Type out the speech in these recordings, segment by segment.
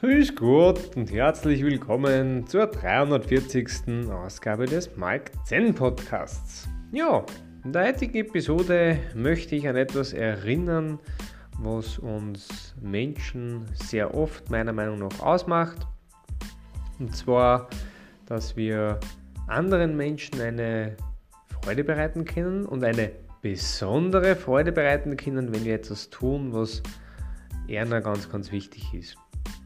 Grüß Gott und herzlich willkommen zur 340. Ausgabe des Mike Zen Podcasts. Ja, in der heutigen Episode möchte ich an etwas erinnern, was uns Menschen sehr oft meiner Meinung nach ausmacht. Und zwar, dass wir anderen Menschen eine Freude bereiten können und eine besondere Freude bereiten können, wenn wir etwas tun, was eher ganz, ganz wichtig ist.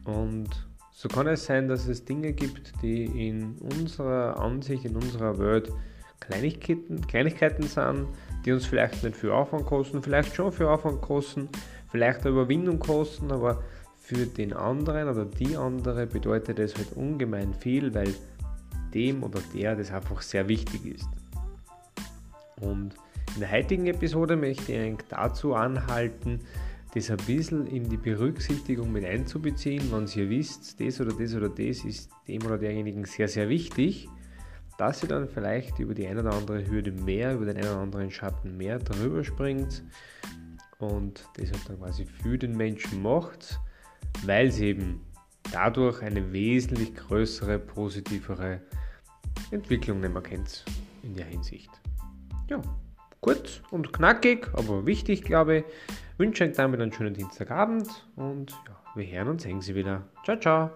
Und so kann es sein, dass es Dinge gibt, die in unserer Ansicht, in unserer Welt Kleinigkeiten, Kleinigkeiten sind, die uns vielleicht nicht viel Aufwand kosten, vielleicht schon viel Aufwand kosten, vielleicht eine Überwindung kosten, aber für den anderen oder die andere bedeutet es halt ungemein viel, weil dem oder der das einfach sehr wichtig ist. Und in der heutigen Episode möchte ich dazu anhalten, das ein bisschen in die Berücksichtigung mit einzubeziehen, wenn ihr wisst, das oder das oder das ist dem oder derjenigen sehr, sehr wichtig, dass ihr dann vielleicht über die eine oder andere Hürde mehr, über den einen oder anderen Schatten mehr drüber springt und das halt dann quasi für den Menschen macht, weil es eben dadurch eine wesentlich größere, positivere Entwicklung nicht mehr kennt in der Hinsicht. Ja, kurz und knackig, aber wichtig, glaube ich. Wünsche euch damit einen schönen Dienstagabend und ja, wir hören und sehen Sie wieder. Ciao, ciao.